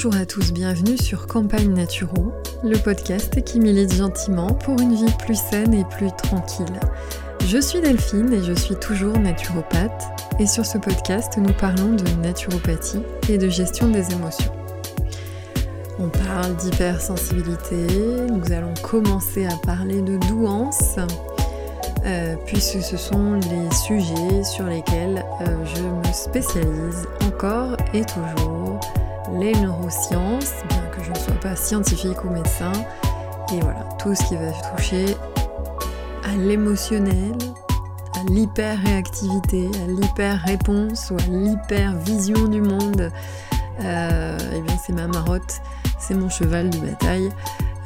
Bonjour à tous, bienvenue sur Campagne Naturo, le podcast qui milite gentiment pour une vie plus saine et plus tranquille. Je suis Delphine et je suis toujours naturopathe et sur ce podcast nous parlons de naturopathie et de gestion des émotions. On parle d'hypersensibilité, nous allons commencer à parler de douance, euh, puisque ce sont les sujets sur lesquels euh, je me spécialise encore et toujours. Les neurosciences, bien que je ne sois pas scientifique ou médecin, et voilà, tout ce qui va toucher à l'émotionnel, à l'hyper-réactivité, à l'hyper-réponse ou à l'hyper-vision du monde, euh, eh bien c'est ma marotte, c'est mon cheval de bataille.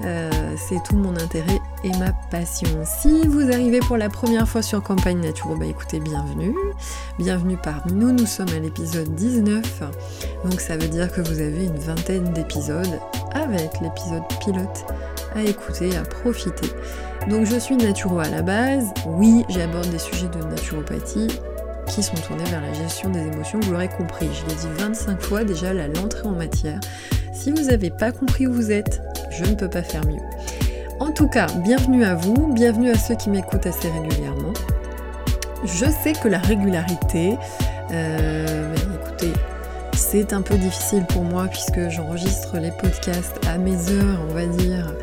Euh, c'est tout mon intérêt et ma passion. Si vous arrivez pour la première fois sur Campagne Nature, bah écoutez, bienvenue. Bienvenue parmi nous, nous sommes à l'épisode 19. Donc ça veut dire que vous avez une vingtaine d'épisodes avec l'épisode pilote à écouter, à profiter. Donc je suis naturo à la base. Oui, j'aborde des sujets de naturopathie qui sont tournés vers la gestion des émotions, vous l'aurez compris. Je l'ai dit 25 fois déjà, l'entrée en matière. Si vous n'avez pas compris où vous êtes, je ne peux pas faire mieux. En tout cas, bienvenue à vous, bienvenue à ceux qui m'écoutent assez régulièrement. Je sais que la régularité, euh, écoutez, c'est un peu difficile pour moi puisque j'enregistre les podcasts à mes heures, on va dire,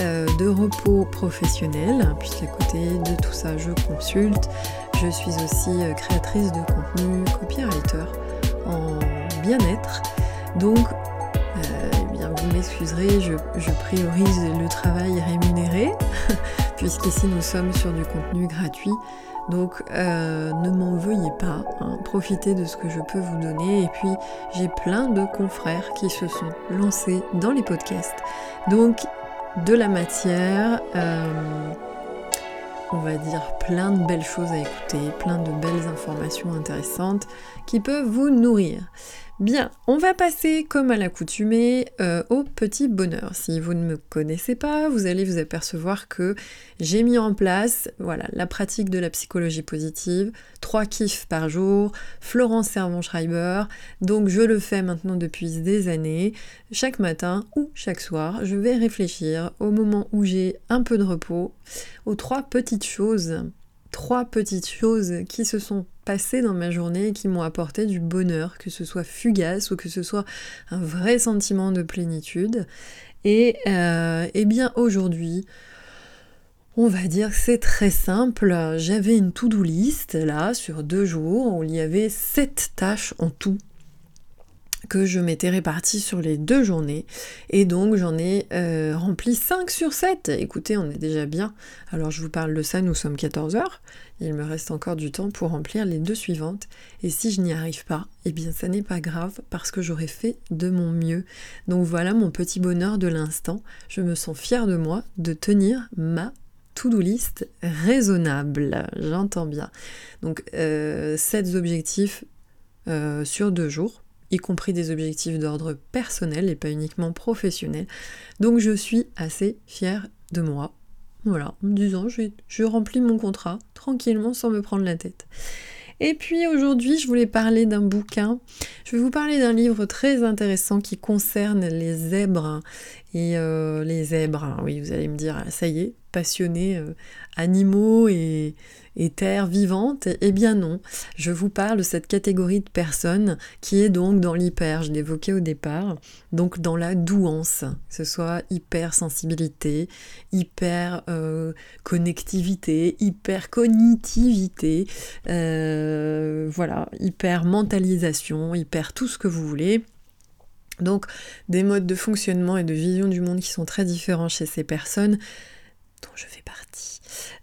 euh, de repos professionnel, puisqu'à côté de tout ça, je consulte. Je suis aussi euh, créatrice de contenu, copywriter en bien-être. Donc vous m'excuserez, je, priorise le travail rémunéré, puisqu'ici nous sommes sur du contenu gratuit. Donc euh, ne m'en veuillez pas, hein. profitez de ce que je peux vous donner. Et puis j'ai plein de confrères qui se sont lancés dans les podcasts. Donc de la matière, euh, on va dire plein de belles choses à écouter, plein de belles informations intéressantes qui peuvent vous nourrir. Bien, on va passer comme à l'accoutumée euh, au petit bonheur. Si vous ne me connaissez pas, vous allez vous apercevoir que j'ai mis en place voilà, la pratique de la psychologie positive, trois kiffs par jour, Florence Servon-Schreiber. Donc je le fais maintenant depuis des années. Chaque matin ou chaque soir, je vais réfléchir au moment où j'ai un peu de repos aux trois petites choses trois petites choses qui se sont passées dans ma journée et qui m'ont apporté du bonheur, que ce soit fugace ou que ce soit un vrai sentiment de plénitude. Et, euh, eh bien aujourd'hui, on va dire que c'est très simple. J'avais une to-do list là sur deux jours où il y avait sept tâches en tout que je m'étais répartie sur les deux journées et donc j'en ai euh, rempli 5 sur 7. Écoutez, on est déjà bien. Alors je vous parle de ça, nous sommes 14 heures. Il me reste encore du temps pour remplir les deux suivantes et si je n'y arrive pas, eh bien ça n'est pas grave parce que j'aurais fait de mon mieux. Donc voilà mon petit bonheur de l'instant. Je me sens fière de moi de tenir ma to-do list raisonnable, j'entends bien. Donc 7 euh, objectifs euh, sur deux jours y compris des objectifs d'ordre personnel et pas uniquement professionnel. Donc je suis assez fière de moi. Voilà, en me disant je, remplis mon contrat tranquillement sans me prendre la tête. Et puis aujourd'hui, je voulais parler d'un bouquin. Je vais vous parler d'un livre très intéressant qui concerne les zèbres. Et euh, les zèbres, hein, oui, vous allez me dire, ça y est, passionné euh, animaux et, terre vivante Eh bien non, je vous parle de cette catégorie de personnes qui est donc dans l'hyper, je l'évoquais au départ, donc dans la douance, que ce soit hyper sensibilité, euh, connectivité, hyper cognitivité, euh, voilà, hyper mentalisation, hyper tout ce que vous voulez. Donc des modes de fonctionnement et de vision du monde qui sont très différents chez ces personnes je fais partie.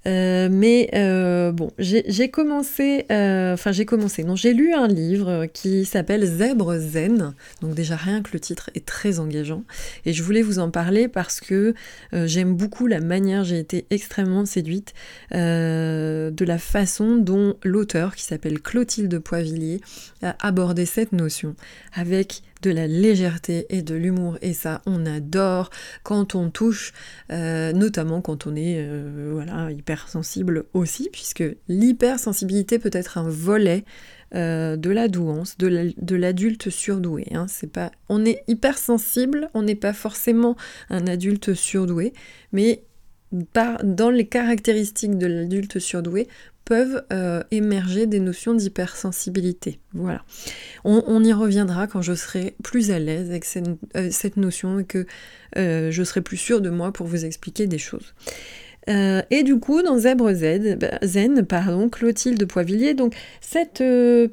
Euh, mais euh, bon, j'ai commencé, euh, enfin j'ai commencé, non, j'ai lu un livre qui s'appelle Zèbre Zen. Donc déjà rien que le titre est très engageant. Et je voulais vous en parler parce que j'aime beaucoup la manière, j'ai été extrêmement séduite de la façon dont l'auteur, qui s'appelle Clotilde Poivillier, a abordé cette notion avec de la légèreté et de l'humour et ça on adore quand on touche, euh, notamment quand on est euh, voilà, hypersensible aussi, puisque l'hypersensibilité peut être un volet euh, de la douance, de l'adulte surdoué. Hein. C'est pas, on est hypersensible, on n'est pas forcément un adulte surdoué, mais dans les caractéristiques de l'adulte surdoué, peuvent euh, émerger des notions d'hypersensibilité. Voilà. On, y reviendra quand je serai plus à l'aise avec cette, euh, notion et que euh, je serai plus sûre de moi pour vous expliquer des choses. et du coup, dans Zèbre bah, Zen, pardon, Clotilde Poivillier, donc cette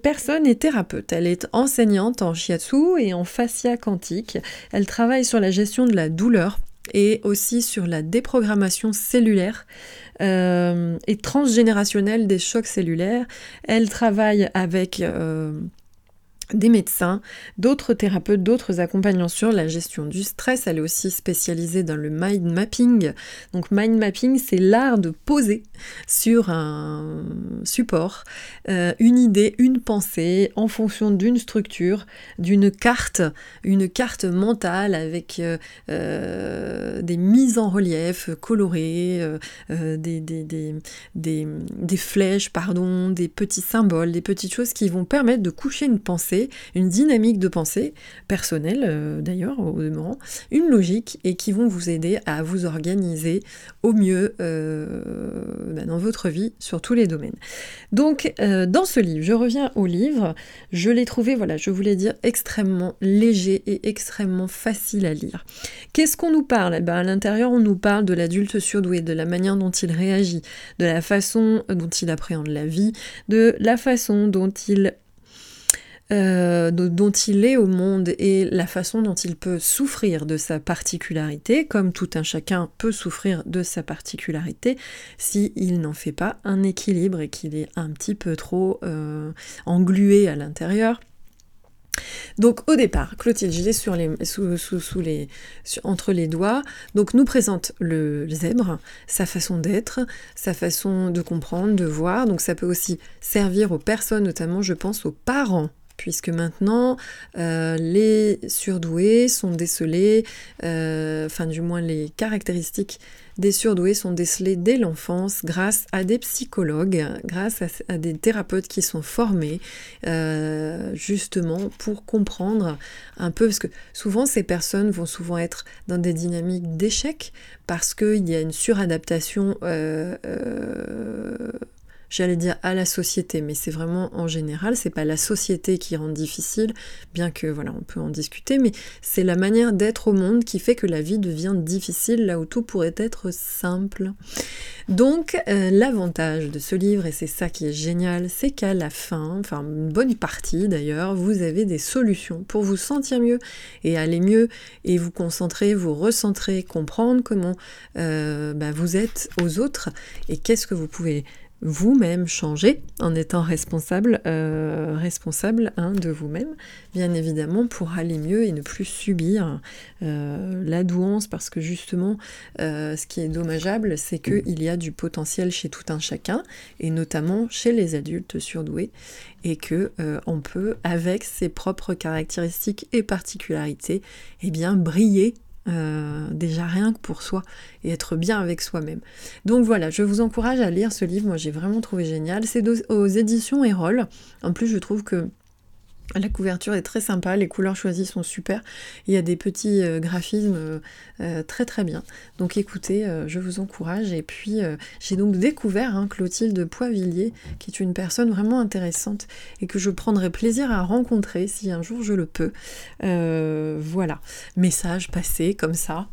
personne est thérapeute. Elle est enseignante en shiatsu et en fascia quantique. Elle travaille sur la gestion de la douleur et aussi sur la déprogrammation cellulaire euh, et transgénérationnelle des chocs cellulaires. Elle travaille avec euh, des médecins, d'autres thérapeutes, d'autres accompagnants sur la gestion du stress. Elle est aussi spécialisée dans le mind mapping. Donc mind mapping, c'est l'art de poser sur un support euh, une idée, une pensée en fonction d'une structure, d'une carte, une carte mentale avec euh, euh, des mises en relief colorées, des, flèches, pardon, des petits symboles, des petites choses qui vont permettre de coucher une pensée une dynamique de pensée personnelle euh, d'ailleurs au demeurant, une logique et qui vont vous aider à vous organiser au mieux euh, bah, dans votre vie sur tous les domaines. Donc euh, dans ce livre, je reviens au livre, je l'ai trouvé, voilà, je voulais dire extrêmement léger et extrêmement facile à lire. Qu'est-ce qu'on nous parle? Eh ben, À l'intérieur, on nous parle de l'adulte surdoué, de la manière dont il réagit, de la façon dont il appréhende la vie, de la façon dont il euh, dont il est au monde et la façon dont il peut souffrir de sa particularité, comme tout un chacun peut souffrir de sa particularité, s'il n'en fait pas un équilibre et qu'il est un petit peu trop euh, englué à l'intérieur. Donc au départ, Clotilde, l'ai sur les, sous, les, entre les doigts, donc nous présente le zèbre, sa façon d'être, sa façon de comprendre, de voir, donc ça peut aussi servir aux personnes, notamment je pense aux parents puisque maintenant euh, les surdoués sont décelés, euh, enfin du moins les caractéristiques des surdoués sont décelées dès l'enfance grâce à des psychologues, grâce à, des thérapeutes qui sont formés euh, justement pour comprendre un peu, parce que souvent ces personnes vont souvent être dans des dynamiques d'échec parce qu'il y a une suradaptation j'allais dire à la société, mais c'est vraiment en général, c'est pas la société qui rend difficile, bien que voilà, on peut en discuter, mais c'est la manière d'être au monde qui fait que la vie devient difficile là où tout pourrait être simple. Donc euh, l'avantage de ce livre, et c'est ça qui est génial, c'est qu'à la fin, enfin une bonne partie d'ailleurs, vous avez des solutions pour vous sentir mieux et aller mieux et vous concentrer, vous recentrer, comprendre comment euh, bah, vous êtes aux autres et qu'est-ce que vous pouvez vous-même changer en étant responsable, euh, responsable hein, de vous-même, bien évidemment, pour aller mieux et ne plus subir euh, la douance, parce que justement, euh, ce qui est dommageable, c'est qu'il y a du potentiel chez tout un chacun, et notamment chez les adultes surdoués, et que on peut, avec ses propres caractéristiques et particularités, eh bien, briller euh, déjà rien que pour soi et être bien avec soi-même. Donc voilà, je vous encourage à lire ce livre, moi j'ai vraiment trouvé génial. C'est aux éditions Erol. En plus, je trouve que la couverture est très sympa, les couleurs choisies sont super. Il y a des petits euh, graphismes euh, euh, très très bien. Donc écoutez, je vous encourage. Et puis j'ai donc découvert hein, Clotilde Poivillier, qui est une personne vraiment intéressante et que je prendrai plaisir à rencontrer si un jour je le peux. voilà, message passé comme ça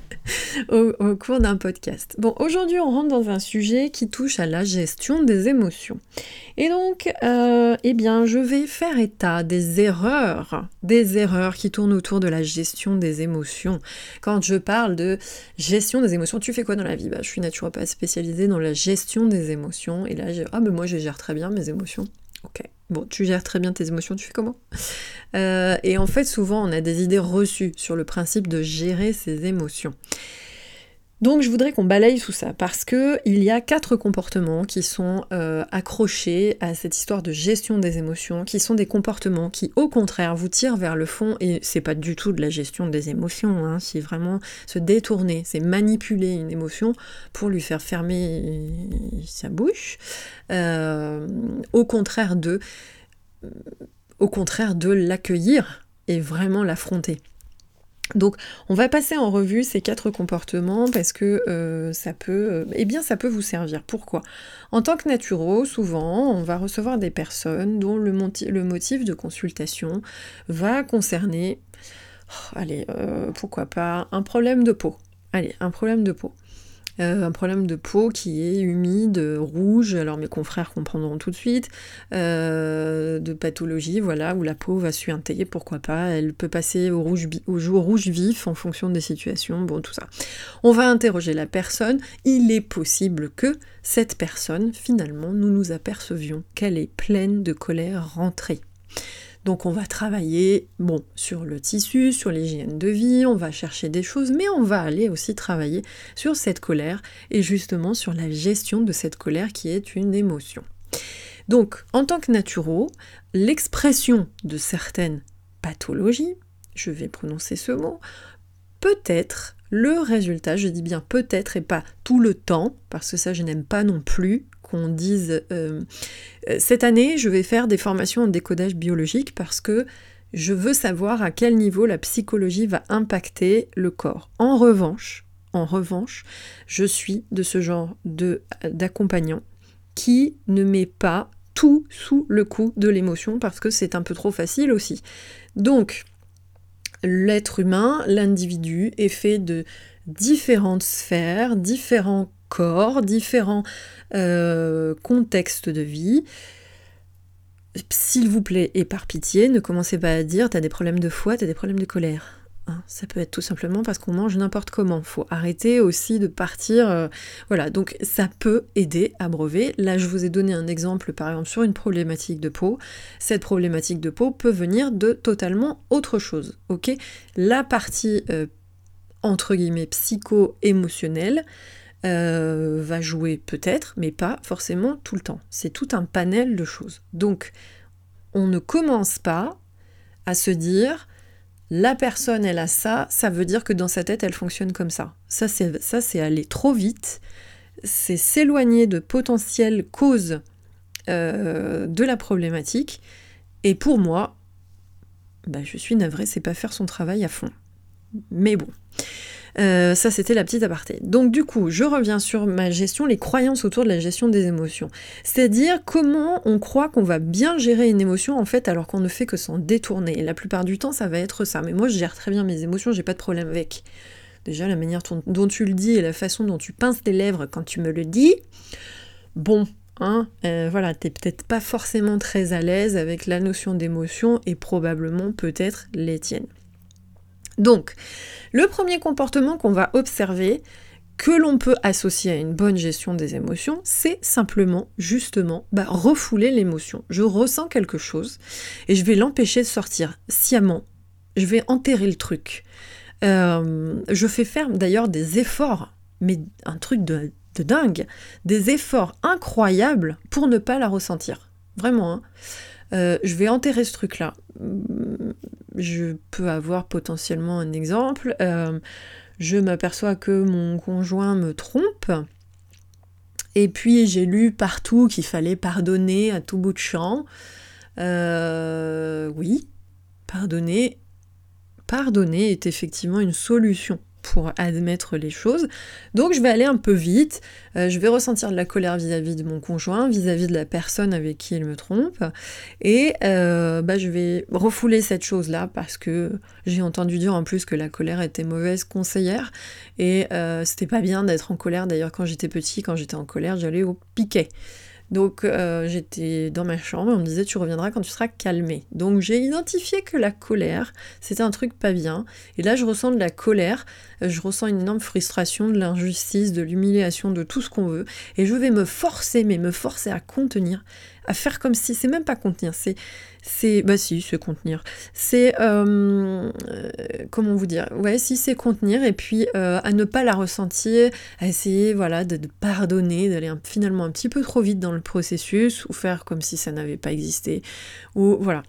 au, cours d'un podcast. Bon, aujourd'hui on rentre dans un sujet qui touche à la gestion des émotions. Et donc, eh bien, je vais faire des erreurs, des erreurs qui tournent autour de la gestion des émotions. Quand je parle de gestion des émotions, tu fais quoi dans la vie? Bah, Je suis naturopathe spécialisée dans la gestion des émotions. Et là, ah ben moi, je gère très bien mes émotions. Ok. Bon, tu gères très bien tes émotions, tu fais comment? Euh, Et en fait, souvent, on a des idées reçues sur le principe de gérer ses émotions. Donc je voudrais qu'on balaye tout ça parce que il y a quatre comportements qui sont euh, accrochés à cette histoire de gestion des émotions, qui sont des comportements qui au contraire vous tirent vers le fond et c'est pas du tout de la gestion des émotions, hein, c'est vraiment se détourner, c'est manipuler une émotion pour lui faire fermer sa bouche, euh, au contraire de l'accueillir et vraiment l'affronter. Donc, on va passer en revue ces quatre comportements parce que euh, ça peut, euh, eh bien, ça peut vous servir. Pourquoi? En tant que naturo, souvent, on va recevoir des personnes dont le, motif de consultation va concerner, oh, allez, euh, pourquoi pas, un problème de peau. Allez, un problème de peau. Euh, un problème de peau qui est humide, rouge, alors mes confrères comprendront tout de suite, euh, de pathologie, voilà, où la peau va suinter, pourquoi pas, elle peut passer au rouge, au jour rouge vif en fonction des situations, bon, tout ça. On va interroger la personne, il est possible que cette personne, finalement, nous nous apercevions qu'elle est pleine de colère rentrée. Donc on va travailler, bon, sur le tissu, sur l'hygiène de vie, on va chercher des choses, mais on va aller aussi travailler sur cette colère et justement sur la gestion de cette colère qui est une émotion. Donc, en tant que naturo, l'expression de certaines pathologies, je vais prononcer ce mot, peut être le résultat, je dis bien peut-être et pas tout le temps, parce que ça je n'aime pas non plus qu'on dise euh, euh, cette année je vais faire des formations en décodage biologique parce que je veux savoir à quel niveau la psychologie va impacter le corps. En revanche, en revanche, je suis de ce genre d'accompagnant qui ne met pas tout sous le coup de l'émotion parce que c'est un peu trop facile aussi. Donc, l'être humain, l'individu, est fait de différentes sphères, différents corps, différents euh, contextes de vie. S'il vous plaît, et par pitié, ne commencez pas à dire t'as des problèmes de foi, t'as des problèmes de colère. Hein, ça peut être tout simplement parce qu'on mange n'importe comment. Faut arrêter aussi de partir. Euh, voilà, donc ça peut aider à brever. Là, je vous ai donné un exemple, par exemple, sur une problématique de peau. Cette problématique de peau peut venir de totalement autre chose. Ok? La partie euh, entre guillemets psycho-émotionnelle euh, va jouer peut-être, mais pas forcément tout le temps. C'est tout un panel de choses. Donc, on ne commence pas à se dire la personne elle a ça, ça veut dire que dans sa tête elle fonctionne comme ça. Ça c'est aller trop vite, c'est s'éloigner de potentielles causes euh, de la problématique. Et pour moi, bah, je suis navrée, c'est pas faire son travail à fond. Mais bon. Euh, ça, c'était la petite aparté. Donc, du coup, je reviens sur ma gestion, les croyances autour de la gestion des émotions. C'est-à-dire comment on croit qu'on va bien gérer une émotion, en fait, alors qu'on ne fait que s'en détourner? La plupart du temps, ça va être ça. Mais moi, je gère très bien mes émotions, j'ai pas de problème avec. Déjà, la manière dont tu le dis et la façon dont tu pinces tes lèvres quand tu me le dis, bon, Hein, euh, voilà, t'es peut-être pas forcément très à l'aise avec la notion d'émotion et probablement peut-être les tiennes. Donc, le premier comportement qu'on va observer, que l'on peut associer à une bonne gestion des émotions, c'est simplement, justement, bah, refouler l'émotion. Je ressens quelque chose et je vais l'empêcher de sortir sciemment. Je vais enterrer le truc. Euh, je fais faire d'ailleurs des efforts, mais un truc de, dingue, des efforts incroyables pour ne pas la ressentir. Vraiment. Hein. Euh, je vais enterrer ce truc-là je peux avoir potentiellement un exemple. Euh, je m'aperçois que mon conjoint me trompe. Et puis j'ai lu partout qu'il fallait pardonner à tout bout de champ. Euh, oui, pardonner. Pardonner est effectivement une solution admettre les choses. Donc je vais aller un peu vite, euh, je vais ressentir de la colère vis-à-vis de mon conjoint, vis-à-vis de la personne avec qui il me trompe, et euh, bah, je vais refouler cette chose-là parce que j'ai entendu dire en plus que la colère était mauvaise conseillère, et euh, c'était pas bien d'être en colère. D'ailleurs quand j'étais petit, quand j'étais en colère, j'allais au piquet. Donc euh, j'étais dans ma chambre et on me disait tu reviendras quand tu seras calmé. Donc j'ai identifié que la colère, c'était un truc pas bien. Et là je ressens de la colère, je ressens une énorme frustration, de l'injustice, de l'humiliation, de tout ce qu'on veut. Et je vais me forcer, mais me forcer à contenir, à faire comme si, c'est même pas contenir, c'est, c'est, bah si, c'est contenir. C'est, euh, comment vous dire, ouais, si c'est contenir et puis à ne pas la ressentir, à essayer, voilà, de, de pardonner, d'aller finalement un petit peu trop vite dans le processus ou faire comme si ça n'avait pas existé, ou voilà.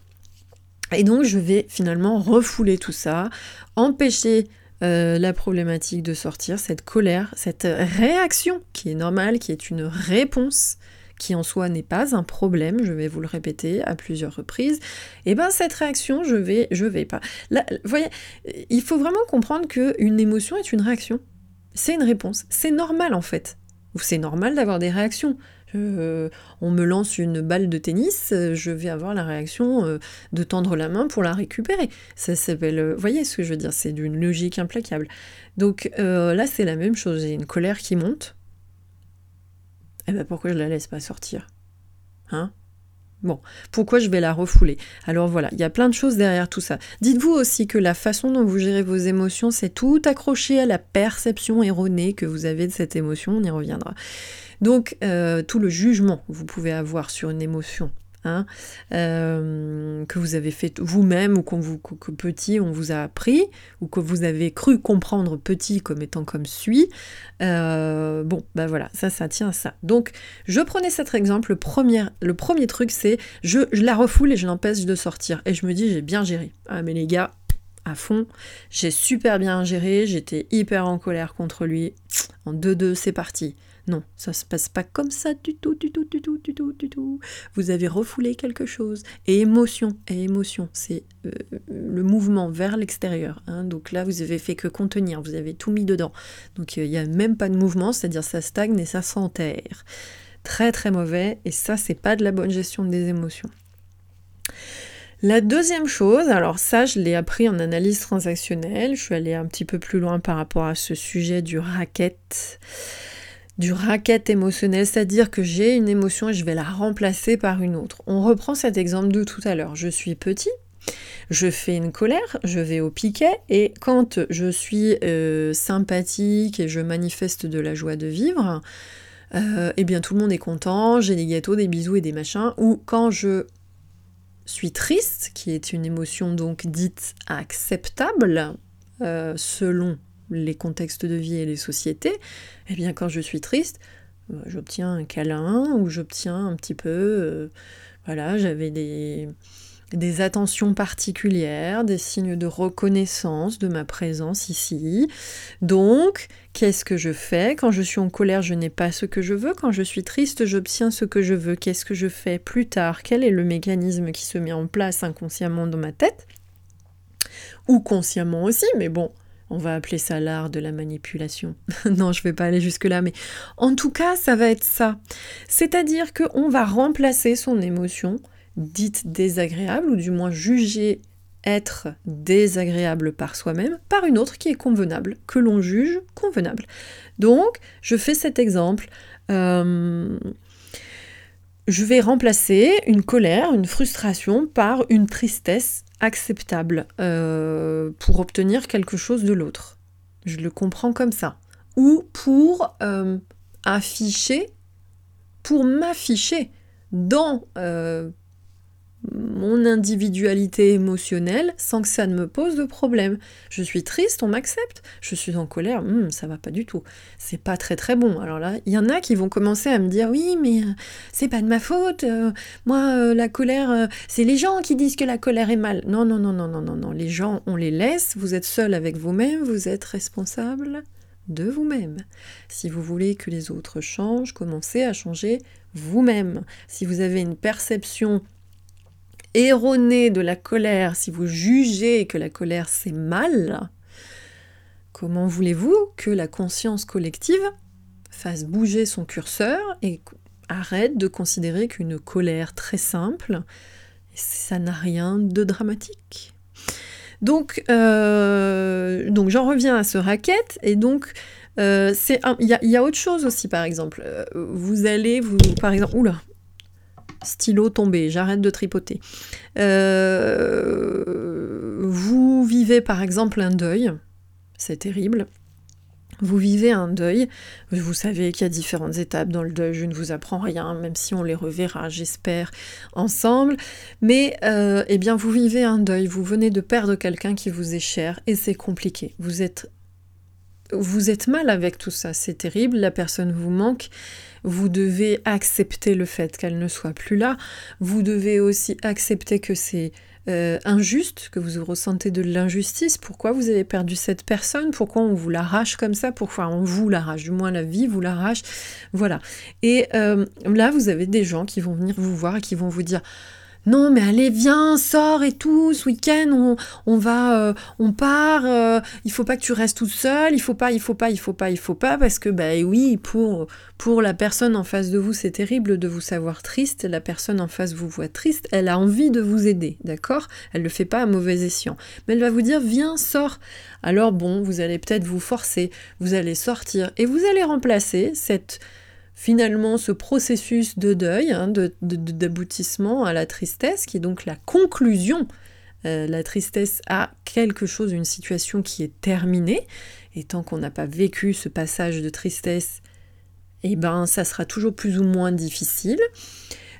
Et donc je vais finalement refouler tout ça, empêcher euh, la problématique de sortir, cette colère, cette réaction qui est normale, qui est une réponse qui en soi n'est pas un problème, je vais vous le répéter à plusieurs reprises, et eh ben cette réaction, je vais, je vais pas. Là, voyez, il faut vraiment comprendre qu'une émotion est une réaction. C'est une réponse. C'est normal en fait. C'est normal d'avoir des réactions. Euh, on me lance une balle de tennis, euh, je vais avoir la réaction euh, de tendre la main pour la récupérer. Ça s'appelle, voyez ce que je veux dire, c'est d'une logique implacable. Donc là, c'est la même chose, j'ai une colère qui monte. Eh ben pourquoi je la laisse pas sortir? Hein? Bon, pourquoi je vais la refouler? Alors voilà, il y a plein de choses derrière tout ça. Dites-vous aussi que la façon dont vous gérez vos émotions, c'est tout accroché à la perception erronée que vous avez de cette émotion, on y reviendra. Donc, euh, tout le jugement que vous pouvez avoir sur une émotion, hein, euh, que vous avez fait vous-même ou vous, que petit on vous a appris, ou que vous avez cru comprendre petit comme étant comme suit, euh, bon, ben voilà, ça, ça tient à ça. Donc, je prenais cet exemple, le premier, le premier truc, c'est je, je la refoule et je l'empêche de sortir. Et je me dis, j'ai bien géré. Ah, mais les gars, à fond. J'ai super bien géré, j'étais hyper en colère contre lui. En 2-2, c'est parti. Non, ça se passe pas comme ça du tout, du tout, du tout, du tout, du tout. Vous avez refoulé quelque chose. Et émotion, et émotion, c'est euh, le mouvement vers l'extérieur. Hein. Donc là, vous avez fait que contenir, vous avez tout mis dedans. Donc il n'y a même pas de mouvement, c'est-à-dire ça stagne et ça s'enterre. Très très mauvais, et ça, c'est pas de la bonne gestion des émotions. La deuxième chose, alors ça je l'ai appris en analyse transactionnelle, je suis allée un petit peu plus loin par rapport à ce sujet du racket du racket émotionnel, c'est-à-dire que j'ai une émotion et je vais la remplacer par une autre. On reprend cet exemple de tout à l'heure. Je suis petit, je fais une colère, je vais au piquet, et quand je suis euh, sympathique et je manifeste de la joie de vivre, euh, eh bien tout le monde est content, j'ai des gâteaux, des bisous et des machins. Ou quand je suis triste, qui est une émotion donc dite acceptable, euh, selon les contextes de vie et les sociétés, eh bien quand je suis triste, euh, j'obtiens un câlin ou j'obtiens un petit peu, euh, voilà, j'avais des, des attentions particulières, des signes de reconnaissance de ma présence ici. Donc, qu'est-ce que je fais? Quand je suis en colère, je n'ai pas ce que je veux. Quand je suis triste, j'obtiens ce que je veux. Qu'est-ce que je fais plus tard? Quel est le mécanisme qui se met en place inconsciemment dans ma tête? Ou consciemment aussi, mais bon, on va appeler ça l'art de la manipulation. non, je vais pas aller jusque-là, mais en tout cas, ça va être ça. C'est-à-dire qu'on va remplacer son émotion dite désagréable, ou du moins jugée être désagréable par soi-même, par une autre qui est convenable, que l'on juge convenable. Donc, je fais cet exemple. Euh, je vais remplacer une colère, une frustration par une tristesse acceptable euh, pour obtenir quelque chose de l'autre. Je le comprends comme ça. Ou pour euh, afficher, pour m'afficher dans euh, mon individualité émotionnelle sans que ça ne me pose de problème. Je suis triste, on m'accepte. Je suis en colère, hmm, ça va pas du tout. C'est pas très très bon. Alors là, il y en a qui vont commencer à me dire oui, mais euh, c'est pas de ma faute. Euh, moi, euh, la colère, c'est les gens qui disent que la colère est mal. Non, non, non, non, non, non, non. Les gens, on les laisse. Vous êtes seul avec vous-même. Vous êtes responsable de vous-même. Si vous voulez que les autres changent, commencez à changer vous-même. Si vous avez une perception erroné de la colère, si vous jugez que la colère c'est mal, comment voulez-vous que la conscience collective fasse bouger son curseur et arrête de considérer qu'une colère très simple, ça n'a rien de dramatique? Donc, euh, j'en reviens à ce racket et donc euh, il y, y, a autre chose aussi par exemple. Euh, vous allez vous par exemple oula stylo tombé, j'arrête de tripoter. Euh, vous vivez par exemple un deuil, c'est terrible. Vous vivez un deuil, vous savez qu'il y a différentes étapes dans le deuil, je ne vous apprends rien, même si on les reverra, j'espère, ensemble. Mais euh, eh bien, vous vivez un deuil, vous venez de perdre quelqu'un qui vous est cher et c'est compliqué. Vous êtes, vous êtes mal avec tout ça, c'est terrible, la personne vous manque. Vous devez accepter le fait qu'elle ne soit plus là. Vous devez aussi accepter que c'est euh, injuste, que vous ressentez de l'injustice, pourquoi vous avez perdu cette personne, pourquoi on vous l'arrache comme ça, pourquoi on vous l'arrache, du moins la vie vous l'arrache, voilà. Et euh, là, vous avez des gens qui vont venir vous voir et qui vont vous dire non mais allez viens sors et tout ce week-end on, va euh, on part euh, il faut pas que tu restes toute seule il faut pas il faut pas il faut pas il faut pas parce que bah oui pour pour la personne en face de vous c'est terrible de vous savoir triste la personne en face vous voit triste elle a envie de vous aider d'accord? Elle le fait pas à mauvais escient. Mais elle va vous dire viens sors. Alors bon vous allez peut-être vous forcer vous allez sortir et vous allez remplacer cette finalement ce processus de deuil, hein, d'aboutissement à la tristesse, qui est donc la conclusion. Euh, la tristesse a quelque chose, une situation qui est terminée, et tant qu'on n'a pas vécu ce passage de tristesse, eh ben ça sera toujours plus ou moins difficile.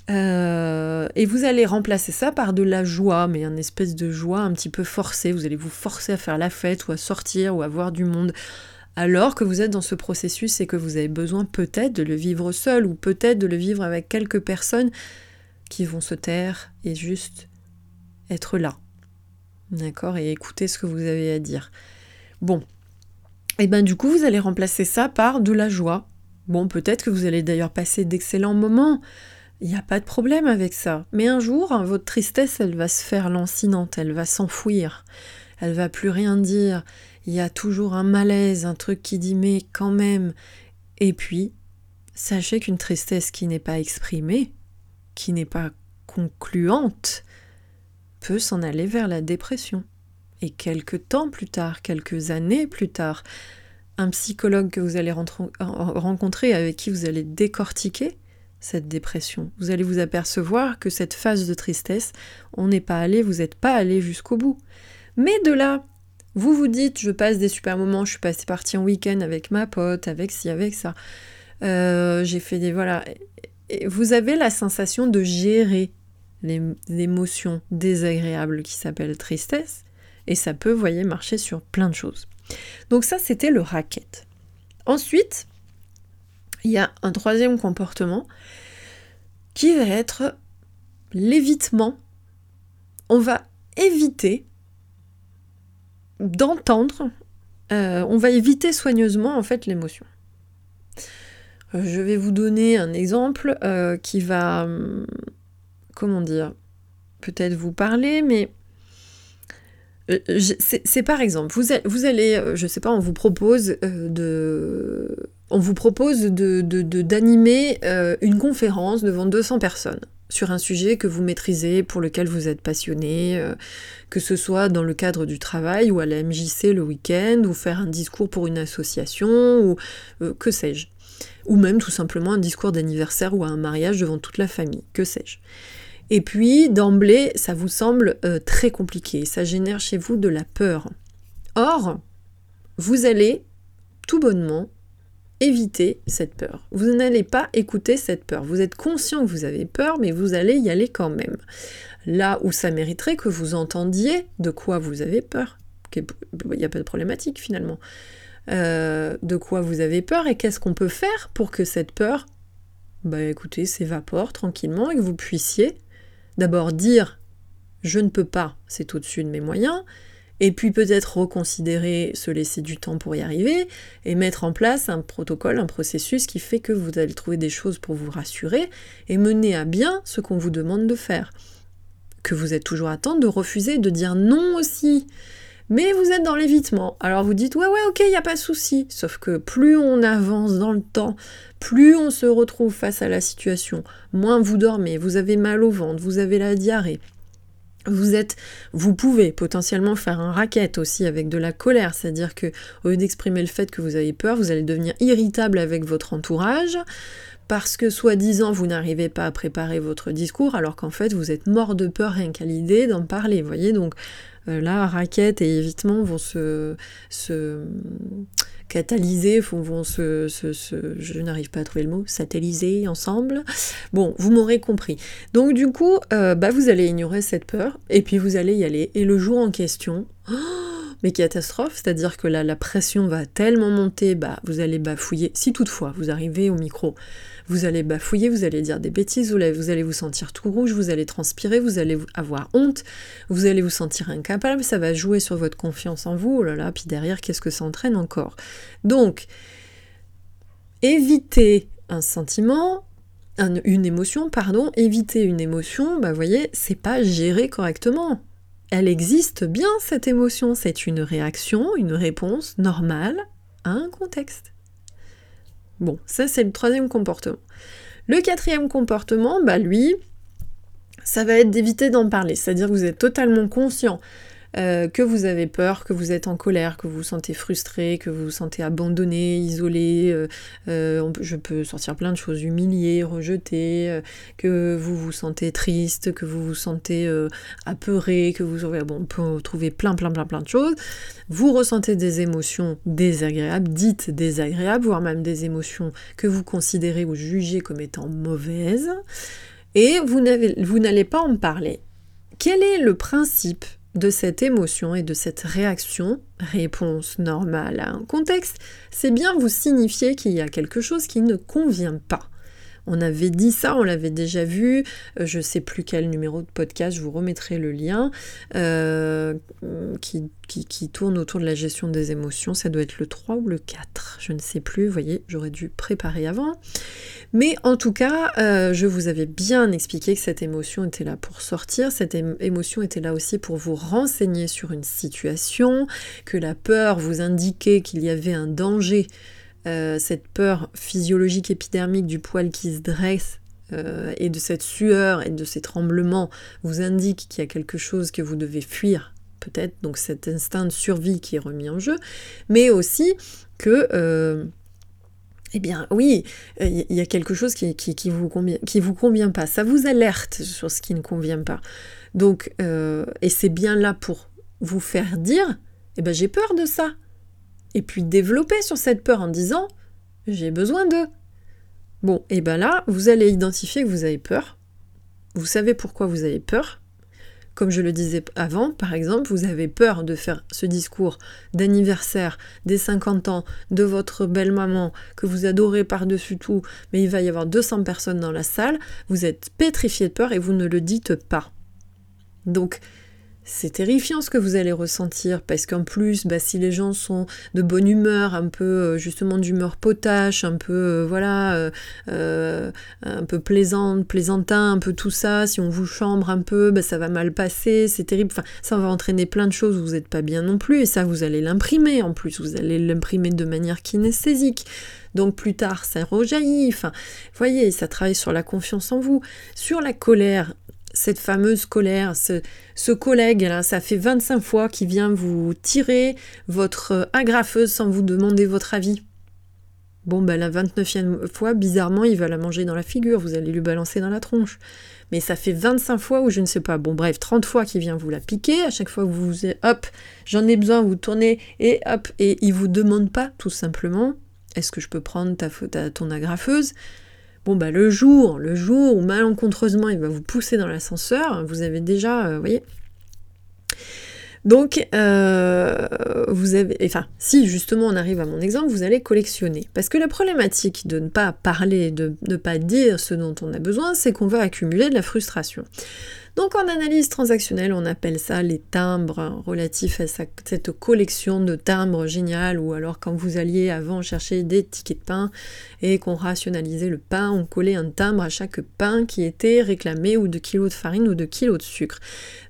Euh, et vous allez remplacer ça par de la joie, mais une espèce de joie un petit peu forcée. Vous allez vous forcer à faire la fête ou à sortir ou à voir du monde alors que vous êtes dans ce processus et que vous avez besoin peut-être de le vivre seul ou peut-être de le vivre avec quelques personnes qui vont se taire et juste être là. D'accord? Et écouter ce que vous avez à dire. Bon. Et ben du coup, vous allez remplacer ça par de la joie. Bon, peut-être que vous allez d'ailleurs passer d'excellents moments. Il n'y a pas de problème avec ça. Mais un jour, hein, votre tristesse, elle va se faire lancinante, elle va s'enfouir. Elle va plus rien dire il y a toujours un malaise, un truc qui dit mais quand même. Et puis, sachez qu'une tristesse qui n'est pas exprimée, qui n'est pas concluante, peut s'en aller vers la dépression. Et quelques temps plus tard, quelques années plus tard, un psychologue que vous allez rencontrer avec qui vous allez décortiquer cette dépression, vous allez vous apercevoir que cette phase de tristesse, on n'est pas allé, vous n'êtes pas allé jusqu'au bout. Mais de là vous vous dites, je passe des super moments, je suis passée partie en week-end avec ma pote, avec ci, avec ça. Euh, j'ai fait des... Voilà. vous avez la sensation de gérer l'émotion désagréable qui s'appelle tristesse. Et ça peut, vous voyez, marcher sur plein de choses. Donc ça, c'était le racket. Ensuite, il y a un troisième comportement qui va être l'évitement. On va éviter d'entendre, euh, on va éviter soigneusement en fait l'émotion. Euh, je vais vous donner un exemple euh, qui va, hum, comment dire, peut-être vous parler, mais c'est par exemple, vous, vous allez, je sais pas, on vous propose de, on vous propose de d'animer une conférence devant 200 personnes sur un sujet que vous maîtrisez, pour lequel vous êtes passionné, euh, que ce soit dans le cadre du travail ou à la MJC le week-end, ou faire un discours pour une association, ou euh, que sais-je. Ou même tout simplement un discours d'anniversaire ou un mariage devant toute la famille, que sais-je. Et puis, d'emblée, ça vous semble euh, très compliqué, ça génère chez vous de la peur. Or, vous allez tout bonnement éviter cette peur. Vous n'allez pas écouter cette peur. Vous êtes conscient que vous avez peur, mais vous allez y aller quand même. Là où ça mériterait que vous entendiez de quoi vous avez peur. Il n'y a pas de problématique finalement. Euh, de quoi vous avez peur et qu'est-ce qu'on peut faire pour que cette peur, bah écoutez, s'évapore tranquillement et que vous puissiez d'abord dire je ne peux pas, c'est au-dessus de mes moyens, et puis peut-être reconsidérer, se laisser du temps pour y arriver, et mettre en place un protocole, un processus qui fait que vous allez trouver des choses pour vous rassurer et mener à bien ce qu'on vous demande de faire. Que vous êtes toujours à temps de refuser, de dire non aussi. Mais vous êtes dans l'évitement. Alors vous dites ouais ouais ok, il n'y a pas de souci. Sauf que plus on avance dans le temps, plus on se retrouve face à la situation, moins vous dormez, vous avez mal au ventre, vous avez la diarrhée, vous êtes, vous pouvez potentiellement faire un racket aussi avec de la colère, c'est-à-dire que au lieu d'exprimer le fait que vous avez peur, vous allez devenir irritable avec votre entourage parce que soi-disant vous n'arrivez pas à préparer votre discours alors qu'en fait vous êtes mort de peur rien qu'à l'idée d'en parler, voyez donc euh, là, raquette et évitement vont se, se catalyser, vont se, je n'arrive pas à trouver le mot, satelliser ensemble. Bon, vous m'aurez compris. Donc du coup, euh, bah, vous allez ignorer cette peur et puis vous allez y aller. Et le jour en question, oh, mais catastrophe, c'est-à-dire que là, la pression va tellement monter, bah, vous allez bafouiller, si toutefois vous arrivez au micro vous allez bafouiller, vous allez dire des bêtises, vous allez vous sentir tout rouge, vous allez transpirer, vous allez avoir honte, vous allez vous sentir incapable, ça va jouer sur votre confiance en vous, oh là là, puis derrière, qu'est-ce que ça entraîne encore? Donc, éviter un sentiment, une émotion, pardon, éviter une émotion, bah voyez, c'est pas gérer correctement. Elle existe bien, cette émotion, c'est une réaction, une réponse normale à un contexte. Bon, ça c'est le troisième comportement. Le quatrième comportement, bah lui, ça va être d'éviter d'en parler, c'est-à-dire que vous êtes totalement conscient euh, que vous avez peur, que vous êtes en colère, que vous vous sentez frustré, que vous vous sentez abandonné, isolé, euh, euh, je peux sortir plein de choses, humilié, rejeté, que vous vous sentez triste, que vous vous sentez apeuré, que vous... Bon, on peut trouver plein, plein, plein, plein de choses. Vous ressentez des émotions désagréables, dites désagréables, voire même des émotions que vous considérez ou jugez comme étant mauvaises, et vous n'allez pas en parler. Quel est le principe de cette émotion et de cette réaction, réponse normale à un contexte, c'est bien vous signifier qu'il y a quelque chose qui ne convient pas. On avait dit ça, on l'avait déjà vu, euh, je ne sais plus quel numéro de podcast, je vous remettrai le lien, euh, qui, qui, tourne autour de la gestion des émotions, ça doit être le 3 ou le 4, je ne sais plus, vous voyez, j'aurais dû préparer avant. Mais en tout cas, euh, je vous avais bien expliqué que cette émotion était là pour sortir, cette émotion était là aussi pour vous renseigner sur une situation, que la peur vous indiquait qu'il y avait un danger euh, cette peur physiologique épidermique du poil qui se dresse euh, et de cette sueur et de ces tremblements vous indique qu'il y a quelque chose que vous devez fuir, peut-être, donc cet instinct de survie qui est remis en jeu, mais aussi que, eh bien oui, il y a quelque chose qui, vous convient, pas, ça vous alerte sur ce qui ne convient pas. Donc, et c'est bien là pour vous faire dire, eh ben j'ai peur de ça, et puis développer sur cette peur en disant j'ai besoin d'eux. Bon, et ben là, vous allez identifier que vous avez peur. Vous savez pourquoi vous avez peur. Comme je le disais avant, par exemple, vous avez peur de faire ce discours d'anniversaire des 50 ans de votre belle-maman que vous adorez par-dessus tout, mais il va y avoir 200 personnes dans la salle. Vous êtes pétrifié de peur et vous ne le dites pas. Donc, c'est terrifiant ce que vous allez ressentir parce qu'en plus, bah, si les gens sont de bonne humeur, un peu euh, justement d'humeur potache, un peu euh, voilà, euh, un peu plaisante, plaisantin, un peu tout ça, si on vous chambre un peu, bah, ça va mal passer, c'est terrible. Enfin, ça va entraîner plein de choses, vous n'êtes pas bien non plus et ça vous allez l'imprimer en plus, vous allez l'imprimer de manière kinesthésique. Donc plus tard, ça rejaillit. Enfin, voyez, ça travaille sur la confiance en vous, sur la colère cette fameuse colère, ce, collègue, ça fait 25 fois qu'il vient vous tirer votre agrafeuse sans vous demander votre avis. Bon, ben la 29e fois, bizarrement, il va la manger dans la figure, vous allez lui balancer dans la tronche. Mais ça fait 25 fois ou je ne sais pas, bon bref, 30 fois qu'il vient vous la piquer, à chaque fois que vous vous hop, j'en ai besoin, vous tournez et hop, et il vous demande pas tout simplement, est-ce que je peux prendre ta, ta ton agrafeuse? Bon bah le jour, le jour où malencontreusement il va vous pousser dans l'ascenseur, vous avez déjà, euh, vous voyez. Donc euh, vous avez, enfin si justement on arrive à mon exemple, vous allez collectionner. Parce que la problématique de ne pas parler, de ne pas dire ce dont on a besoin, c'est qu'on va accumuler de la frustration. Donc en analyse transactionnelle, on appelle ça les timbres relatifs à cette collection de timbres génial, ou alors quand vous alliez avant chercher des tickets de pain et qu'on rationalisait le pain, on collait un timbre à chaque pain qui était réclamé ou de kilos de farine ou de kilos de sucre.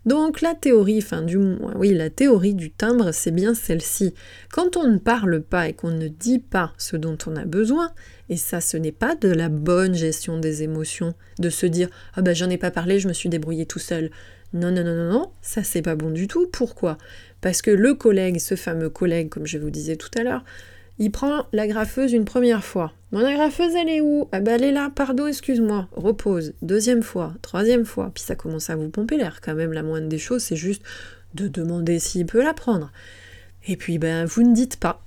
Donc la théorie, enfin du moins, oui, la théorie du timbre, c'est bien celle-ci. Quand on ne parle pas et qu'on ne dit pas ce dont on a besoin, et ça, ce n'est pas de la bonne gestion des émotions, de se dire Ah ben j'en ai pas parlé, je me suis débrouillé tout seul. Non, non, non, non, non, ça c'est pas bon du tout. Pourquoi? Parce que le collègue, ce fameux collègue, comme je vous disais tout à l'heure, il prend la graffeuse une première fois. Mon agrafeuse, elle est où? Ah ben elle est là, pardon, excuse-moi. Repose. Deuxième fois, troisième fois. Puis ça commence à vous pomper l'air quand même. La moindre des choses, c'est juste de demander s'il peut la prendre. Et puis, ben, vous ne dites pas.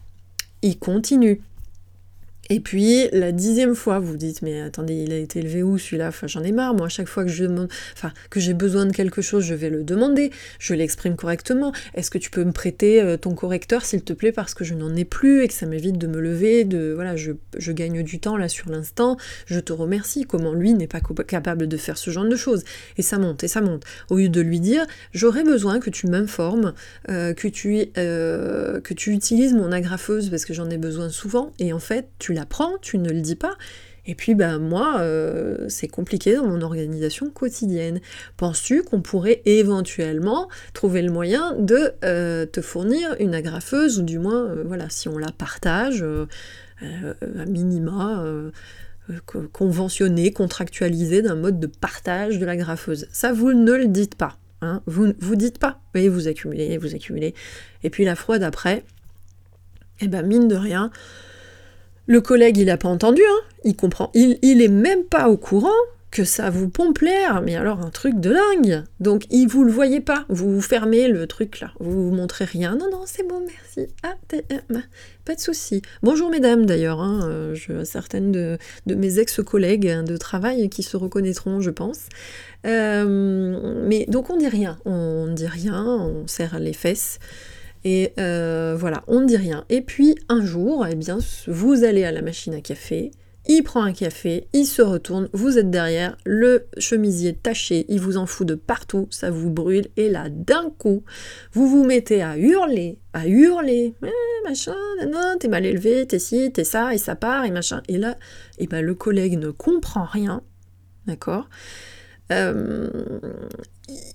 Il continue. Et puis la dixième fois, vous dites mais attendez, il a été élevé où celui-là? Enfin, j'en ai marre. Moi, à chaque fois que je demande, enfin que j'ai besoin de quelque chose, je vais le demander. Je l'exprime correctement. Est-ce que tu peux me prêter euh, ton correcteur, s'il te plaît, parce que je n'en ai plus et que ça m'évite de me lever. De voilà, je, gagne du temps là sur l'instant. Je te remercie. Comment lui n'est pas capable de faire ce genre de choses? Et ça monte et ça monte. Au lieu de lui dire j'aurais besoin que tu m'informes, euh, que tu euh, que tu utilises mon agrafeuse parce que j'en ai besoin souvent. Et en fait, tu tu tu ne le dis pas. Et puis, ben, moi, euh, c'est compliqué dans mon organisation quotidienne. Penses-tu qu'on pourrait éventuellement trouver le moyen de euh, te fournir une agrafeuse, ou du moins, euh, voilà, si on la partage, à minima, conventionné, contractualisé d'un mode de partage de l'agrafeuse? Ça, vous ne le dites pas. Hein. Vous vous dites pas. Vous vous accumulez, vous accumulez. Et puis la fois d'après, eh ben, mine de rien, le collègue, il n'a pas entendu, hein il comprend. Il, est même pas au courant que ça vous pompe l'air, mais alors un truc de dingue. Donc, il vous le voyez pas, vous fermez le truc là, vous vous montrez rien. Non, non, c'est bon, merci. Ah, pas de souci. Bonjour mesdames d'ailleurs, hein, euh, je, certaines de, mes ex-collègues de travail qui se reconnaîtront, je pense. Euh, mais donc on dit rien, on dit rien, on serre les fesses. Et euh, voilà, on ne dit rien. Et puis un jour, eh bien, vous allez à la machine à café, il prend un café, il se retourne, vous êtes derrière, le chemisier taché, il vous en fout de partout, ça vous brûle, et là, d'un coup, vous vous mettez à hurler, à hurler, eh, machin, non, t'es mal élevé, t'es ci, t'es ça, et ça part, et machin. Et là, eh ben, le collègue ne comprend rien, d'accord? Euh,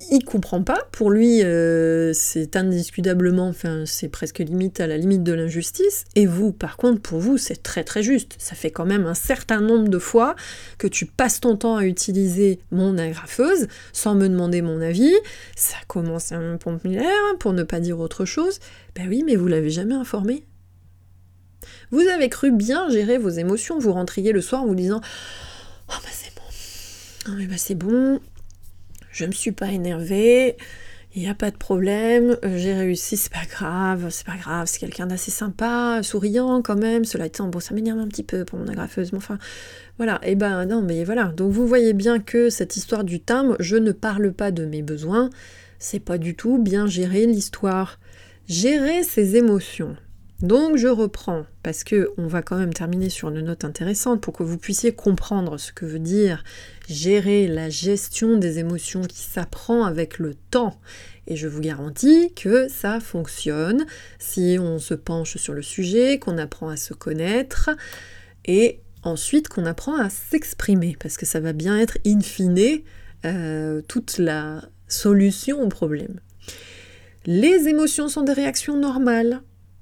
il comprend pas. Pour lui, euh, c'est indiscutablement, enfin, c'est presque limite à la limite de l'injustice. Et vous, par contre, pour vous, c'est très très juste. Ça fait quand même un certain nombre de fois que tu passes ton temps à utiliser mon agrafeuse sans me demander mon avis. Ça commence à me pomper l'air, pour ne pas dire autre chose. Ben oui, mais vous l'avez jamais informé. Vous avez cru bien gérer vos émotions. Vous rentriez le soir en vous disant, Oh mais bah c'est bon, je me suis pas énervée, il n'y a pas de problème, euh, j'ai réussi, c'est pas grave, c'est pas grave, c'est quelqu'un d'assez sympa, souriant quand même, cela étant, bon, ça m'énerve un petit peu pour mon agrafeuse, mais enfin, voilà, et ben non, mais voilà, donc vous voyez bien que cette histoire du timbre, je ne parle pas de mes besoins, c'est pas du tout bien gérer l'histoire. Gérer ses émotions, donc je reprends parce que on va quand même terminer sur une note intéressante pour que vous puissiez comprendre ce que veut dire gérer la gestion des émotions qui s'apprend avec le temps. Et je vous garantis que ça fonctionne si on se penche sur le sujet, qu'on apprend à se connaître et ensuite qu'on apprend à s'exprimer parce que ça va bien être in fine euh, toute la solution au problème. Les émotions sont des réactions normales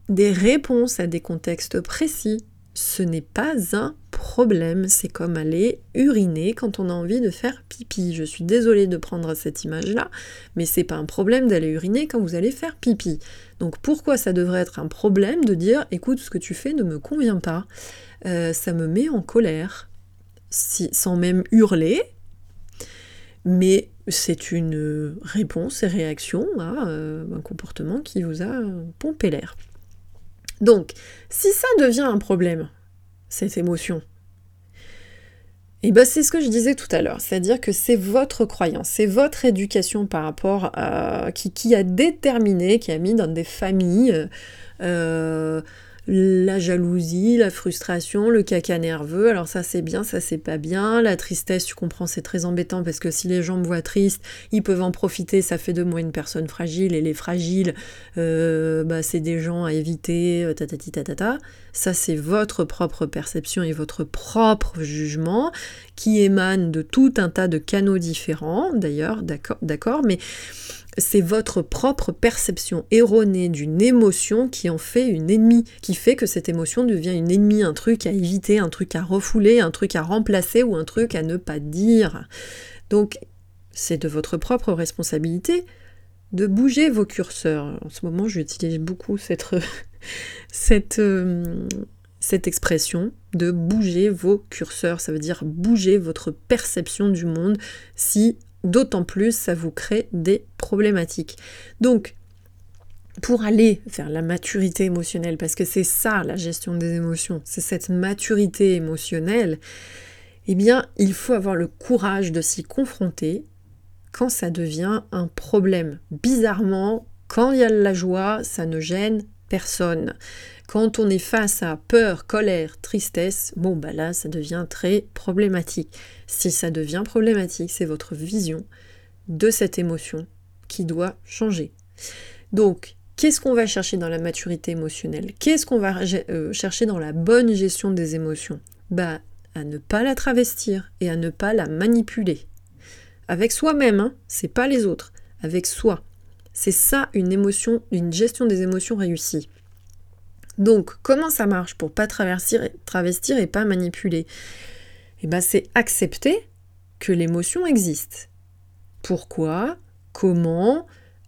des réponses à des contextes précis. Ce n'est pas un problème, c'est comme aller uriner quand on a envie de faire pipi. Je suis désolée de prendre cette image-là, mais c'est pas un problème d'aller uriner quand vous allez faire pipi. Donc pourquoi ça devrait être un problème de dire écoute, ce que tu fais ne me convient pas, euh, ça me met en colère, sans même hurler, mais c'est une réponse et réaction à euh, un comportement qui vous a pompé l'air. Donc, si ça devient un problème, cette émotion, et eh ben c'est ce que je disais tout à l'heure, c'est-à-dire que c'est votre croyance, c'est votre éducation par rapport à qui, a déterminé, qui a mis dans des familles euh, la jalousie, la frustration, le caca nerveux. Alors ça c'est bien, ça c'est pas bien. La tristesse, tu comprends, c'est très embêtant parce que si les gens me voient triste, ils peuvent en profiter. Ça fait de moi une personne fragile et les fragiles, euh, bah, c'est des gens à éviter. Euh, tatati tatata. Ça c'est votre propre perception et votre propre jugement qui émane de tout un tas de canaux différents. D'ailleurs, d'accord, d'accord, mais c'est votre propre perception erronée d'une émotion qui en fait une ennemie, qui fait que cette émotion devient une ennemie, un truc à éviter, un truc à refouler, un truc à remplacer ou un truc à ne pas dire. Donc, c'est de votre propre responsabilité de bouger vos curseurs. En ce moment, j'utilise beaucoup cette, cette, euh, cette expression de bouger vos curseurs. Ça veut dire bouger votre perception du monde si d'autant plus ça vous crée des problématiques. Donc, pour aller vers la maturité émotionnelle, parce que c'est ça la gestion des émotions, c'est cette maturité émotionnelle, eh bien, il faut avoir le courage de s'y confronter quand ça devient un problème. Bizarrement, quand il y a de la joie, ça ne gêne personne. Quand on est face à peur, colère, tristesse, bon bah là ça devient très problématique. Si ça devient problématique, c'est votre vision de cette émotion qui doit changer. Donc, qu'est-ce qu'on va chercher dans la maturité émotionnelle? Qu'est-ce qu'on va euh, chercher dans la bonne gestion des émotions? Bah, à ne pas la travestir et à ne pas la manipuler. Avec soi-même, hein, c'est pas les autres, avec soi. C'est ça une émotion, une gestion des émotions réussie. Donc, comment ça marche pour pas travestir, travestir et pas manipuler? Eh ben, c'est accepter que l'émotion existe. Pourquoi? Comment?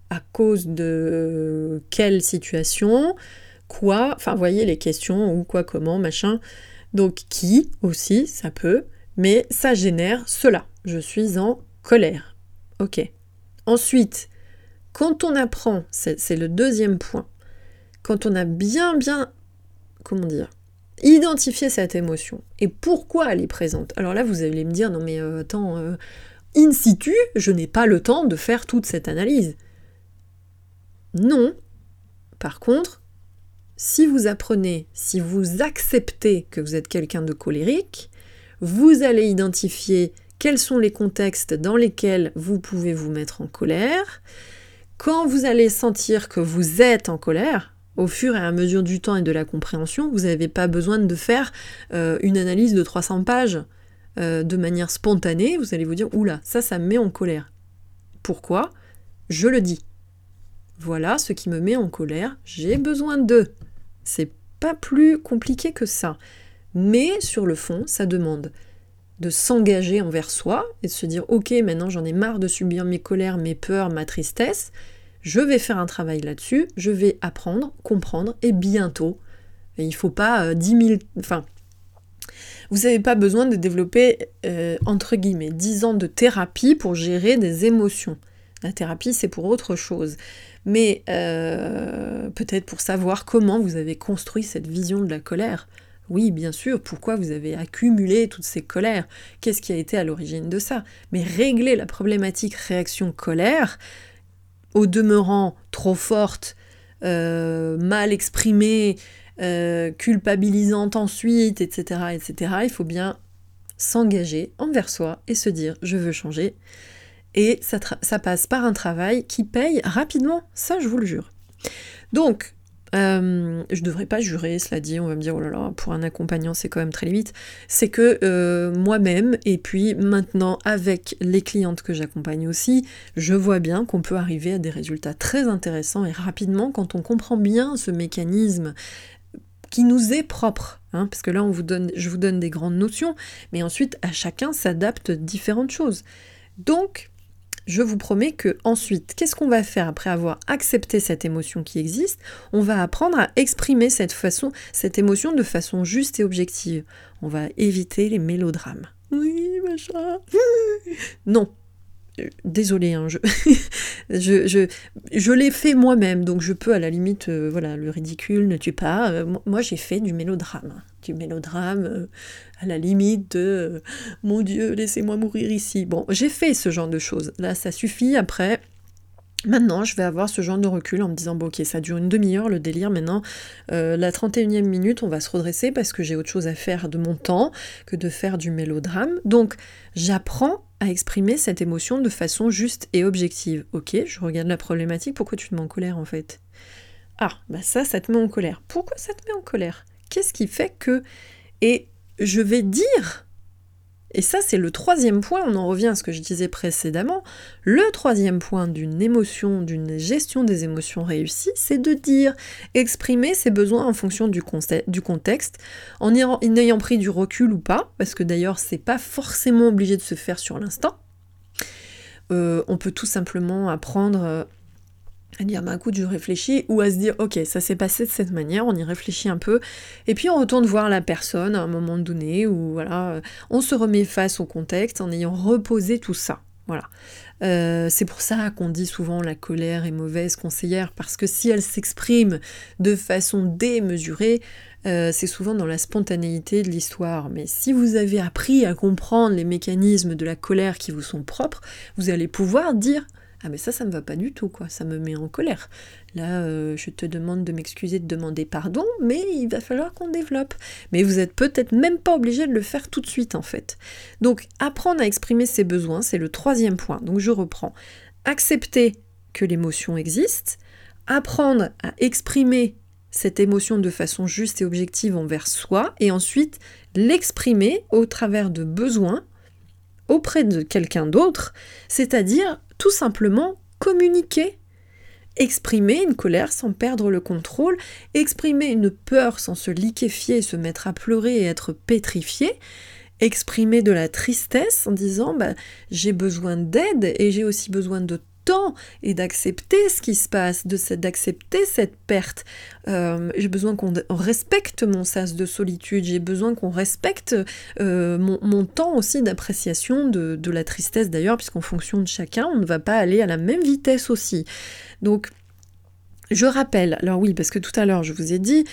À cause de quelle situation? Quoi? Enfin, voyez les questions ou quoi, comment, machin. Donc, qui aussi, ça peut, mais ça génère cela. Je suis en colère. Ok. Ensuite, quand on apprend, c'est le deuxième point, quand on a bien, bien, comment dire, identifié cette émotion et pourquoi elle est présente. Alors là, vous allez me dire, non mais euh, attends, euh, in situ, je n'ai pas le temps de faire toute cette analyse. Non. Par contre, si vous apprenez, si vous acceptez que vous êtes quelqu'un de colérique, vous allez identifier quels sont les contextes dans lesquels vous pouvez vous mettre en colère, quand vous allez sentir que vous êtes en colère, au fur et à mesure du temps et de la compréhension, vous n'avez pas besoin de faire euh, une analyse de 300 pages euh, de manière spontanée. Vous allez vous dire, oula, ça, ça me met en colère. Pourquoi? Je le dis. Voilà ce qui me met en colère, j'ai besoin d'eux. C'est pas plus compliqué que ça. Mais sur le fond, ça demande de s'engager envers soi et de se dire ok maintenant j'en ai marre de subir mes colères, mes peurs, ma tristesse, je vais faire un travail là-dessus, je vais apprendre, comprendre et bientôt, il ne faut pas 10 euh, 000... Enfin, vous n'avez pas besoin de développer euh, entre guillemets 10 ans de thérapie pour gérer des émotions. La thérapie c'est pour autre chose. Mais euh, peut-être pour savoir comment vous avez construit cette vision de la colère. Oui, bien sûr, pourquoi vous avez accumulé toutes ces colères? Qu'est-ce qui a été à l'origine de ça? Mais régler la problématique réaction-colère, au demeurant trop forte, euh, mal exprimée, euh, culpabilisante ensuite, etc., etc., il faut bien s'engager envers soi et se dire je veux changer. Et ça, ça passe par un travail qui paye rapidement, ça je vous le jure. Donc, euh, je devrais pas jurer, cela dit, on va me dire, oh là là, pour un accompagnant, c'est quand même très limite. C'est que euh, moi-même, et puis maintenant avec les clientes que j'accompagne aussi, je vois bien qu'on peut arriver à des résultats très intéressants et rapidement quand on comprend bien ce mécanisme qui nous est propre. Hein, parce que là, on vous donne, je vous donne des grandes notions, mais ensuite, à chacun s'adaptent différentes choses. Donc, je vous promets que ensuite, qu'est-ce qu'on va faire après avoir accepté cette émotion qui existe? On va apprendre à exprimer cette façon, cette émotion de façon juste et objective. On va éviter les mélodrames. Oui, machin. Non, désolé, hein, je, je, je, l'ai fait moi-même, donc je peux à la limite, euh, voilà, le ridicule ne tue pas. Euh, moi, j'ai fait du mélodrame, du mélodrame euh, à la limite de mon Dieu, laissez-moi mourir ici. Bon, j'ai fait ce genre de choses. Là, ça suffit. Après, Maintenant, je vais avoir ce genre de recul en me disant, bon ok, ça dure une demi-heure le délire, maintenant, la 31e minute, on va se redresser parce que j'ai autre chose à faire de mon temps que de faire du mélodrame. Donc, j'apprends à exprimer cette émotion de façon juste et objective. Ok, je regarde la problématique, pourquoi tu te mets en colère en fait? Ah, bah ça, ça te met en colère. Pourquoi ça te met en colère? Qu'est-ce qui fait que... Et je vais dire et ça, c'est le troisième point, on en revient à ce que je disais précédemment. Le troisième point d'une émotion, d'une gestion des émotions réussie, c'est de dire, exprimer ses besoins en fonction du, contexte, en ayant pris du recul ou pas, parce que d'ailleurs, c'est pas forcément obligé de se faire sur l'instant. Euh, on peut tout simplement apprendre euh, à dire bah écoute je réfléchis ou à se dire ok ça s'est passé de cette manière on y réfléchit un peu et puis on retourne voir la personne à un moment donné où voilà on se remet face au contexte en ayant reposé tout ça Voilà. Euh, c'est pour ça qu'on dit souvent la colère est mauvaise conseillère, parce que si elle s'exprime de façon démesurée, euh, c'est souvent dans la spontanéité de l'histoire. Mais si vous avez appris à comprendre les mécanismes de la colère qui vous sont propres, vous allez pouvoir dire ah mais ça, ça me va pas du tout, quoi. Ça me met en colère. Là, euh, je te demande de m'excuser, de demander pardon, mais il va falloir qu'on développe. Mais vous êtes peut-être même pas obligé de le faire tout de suite, en fait. Donc, apprendre à exprimer ses besoins, c'est le troisième point. Donc, je reprends. Accepter que l'émotion existe, apprendre à exprimer cette émotion de façon juste et objective envers soi, et ensuite l'exprimer au travers de besoins auprès de quelqu'un d'autre, c'est-à-dire tout simplement communiquer. Exprimer une colère sans perdre le contrôle, exprimer une peur sans se liquéfier, se mettre à pleurer et être pétrifié, exprimer de la tristesse en disant bah, j'ai besoin d'aide et j'ai aussi besoin de et d'accepter ce qui se passe, d'accepter cette perte. Euh, j'ai besoin qu'on respecte mon sas de solitude, j'ai besoin qu'on respecte euh, mon, temps aussi d'appréciation de la tristesse d'ailleurs, puisqu'en fonction de chacun, on ne va pas aller à la même vitesse aussi. Donc, je rappelle, alors oui, parce que tout à l'heure je vous ai dit,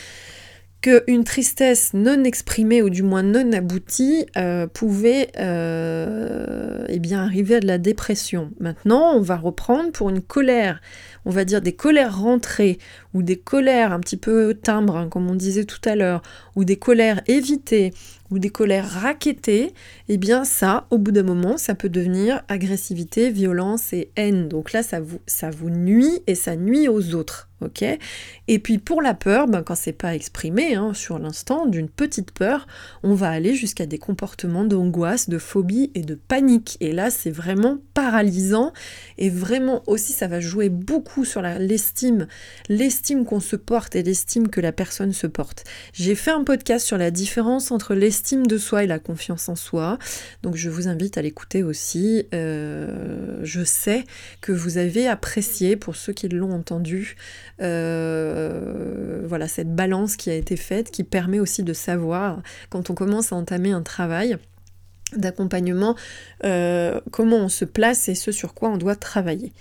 qu'une tristesse non exprimée ou du moins non aboutie euh, pouvait euh, eh arriver à de la dépression. Maintenant, on va reprendre pour une colère, on va dire des colères rentrées ou des colères un petit peu timbres, hein, comme on disait tout à l'heure, ou des colères évitées ou des colères raquettées, eh bien ça, au bout d'un moment, ça peut devenir agressivité, violence et haine. Donc là, ça vous, ça vous nuit et ça nuit aux autres Et puis pour la peur, ben, quand c'est pas exprimé hein, sur l'instant, d'une petite peur, on va aller jusqu'à des comportements d'angoisse, de phobie et de panique. Et là, c'est vraiment paralysant et vraiment aussi, ça va jouer beaucoup sur l'estime, l'estime qu'on se porte et l'estime que la personne se porte. J'ai fait un podcast sur la différence entre l'estime de soi et la confiance en soi, donc je vous invite à l'écouter aussi. Euh, je sais que vous avez apprécié, pour ceux qui l'ont entendu, euh, voilà, cette balance qui a été faite, qui permet aussi de savoir, quand on commence à entamer un travail, d'accompagnement, euh, comment on se place et ce sur quoi on doit travailler.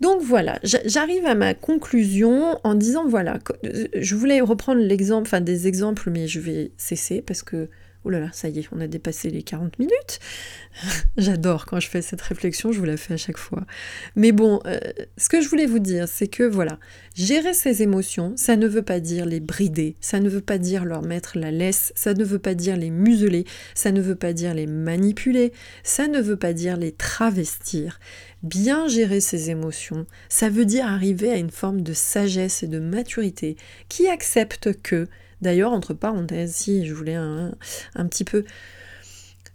Donc voilà, j'arrive à ma conclusion en disant voilà, je voulais reprendre l'exemple, enfin des exemples, mais je vais cesser parce que Oh là là, ça y est, on a dépassé les 40 minutes. J'adore quand je fais cette réflexion, je vous la fais à chaque fois. Mais bon, euh, ce que je voulais vous dire, c'est que voilà, gérer ses émotions, ça ne veut pas dire les brider, ça ne veut pas dire leur mettre la laisse, ça ne veut pas dire les museler, ça ne veut pas dire les manipuler, ça ne veut pas dire les travestir. Bien gérer ses émotions, ça veut dire arriver à une forme de sagesse et de maturité qui accepte que D'ailleurs, entre parenthèses, si je voulais un, petit peu...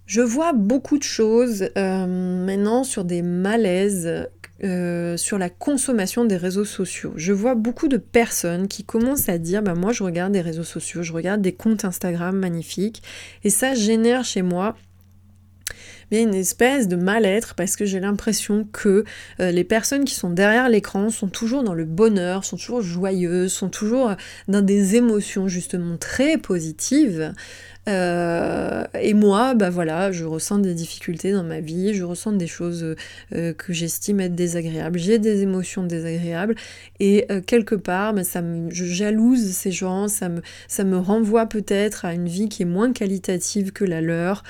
Je vois beaucoup de choses euh, maintenant sur des malaises euh, sur la consommation des réseaux sociaux. Je vois beaucoup de personnes qui commencent à dire bah, moi je regarde des réseaux sociaux, je regarde des comptes Instagram magnifiques et ça génère chez moi une espèce de mal-être parce que j'ai l'impression que euh, les personnes qui sont derrière l'écran sont toujours dans le bonheur, sont toujours joyeuses, sont toujours euh, dans des émotions justement très positives. Euh, et moi, bah voilà, je ressens des difficultés dans ma vie, je ressens des choses que j'estime être désagréables, j'ai des émotions désagréables, et quelque part, bah, ça me, je jalouse ces gens, ça me, ça me renvoie peut-être à une vie qui est moins qualitative que la leur.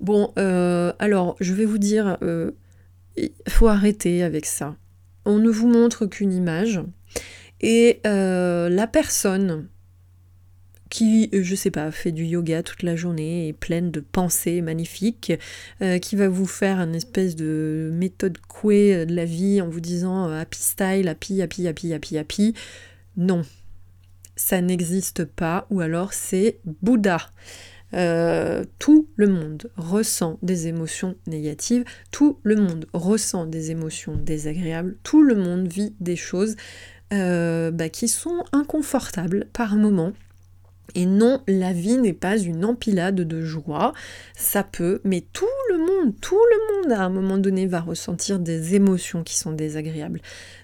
Bon, euh, alors, je vais vous dire, euh, il faut arrêter avec ça. On ne vous montre qu'une image. Et euh, la personne qui, je sais pas, fait du yoga toute la journée et pleine de pensées magnifiques, qui va vous faire une espèce de méthode couée de la vie en vous disant happy style, happy, happy, happy, happy, happy. Non, ça n'existe pas, ou alors c'est Bouddha. Euh, tout le monde ressent des émotions négatives, tout le monde ressent des émotions désagréables, tout le monde vit des choses euh, bah, qui sont inconfortables par moments. Et non, la vie n'est pas une empilade de joie, ça peut, mais tout le monde, tout le monde à un moment donné va ressentir des émotions qui sont désagréables.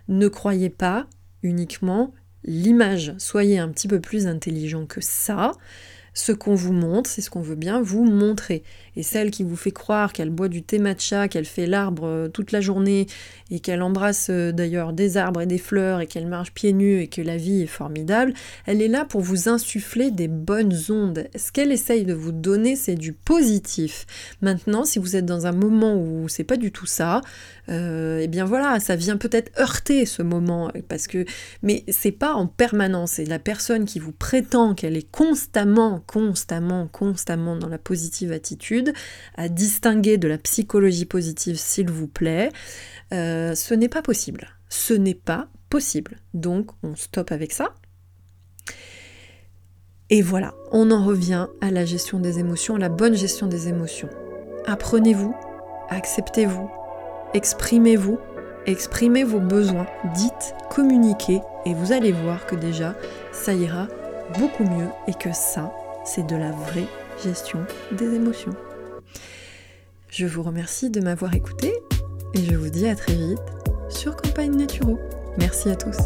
Ne croyez pas uniquement l'image, soyez un petit peu plus intelligent que ça. Ce qu'on vous montre, c'est ce qu'on veut bien vous montrer. Et celle qui vous fait croire qu'elle boit du thé matcha, qu'elle fait l'arbre euh, toute la journée et qu'elle embrasse euh, d'ailleurs des arbres et des fleurs et qu'elle marche pieds nus et que la vie est formidable, elle est là pour vous insuffler des bonnes ondes. Ce qu'elle essaye de vous donner, c'est du positif. Maintenant, si vous êtes dans un moment où c'est pas du tout ça, euh, eh bien voilà, ça vient peut-être heurter ce moment parce que, mais c'est pas en permanence. C'est la personne qui vous prétend qu'elle est constamment, constamment, constamment dans la positive attitude, à distinguer de la psychologie positive, s'il vous plaît. Euh, ce n'est pas possible. Ce n'est pas possible. Donc, on stoppe avec ça. Et voilà, on en revient à la gestion des émotions, la bonne gestion des émotions. Apprenez-vous, acceptez-vous, exprimez-vous, exprimez vos besoins, dites, communiquez, et vous allez voir que déjà, ça ira beaucoup mieux et que ça, c'est de la vraie gestion des émotions. Je vous remercie de m'avoir écouté et je vous dis à très vite sur Campagne Naturo. Merci à tous.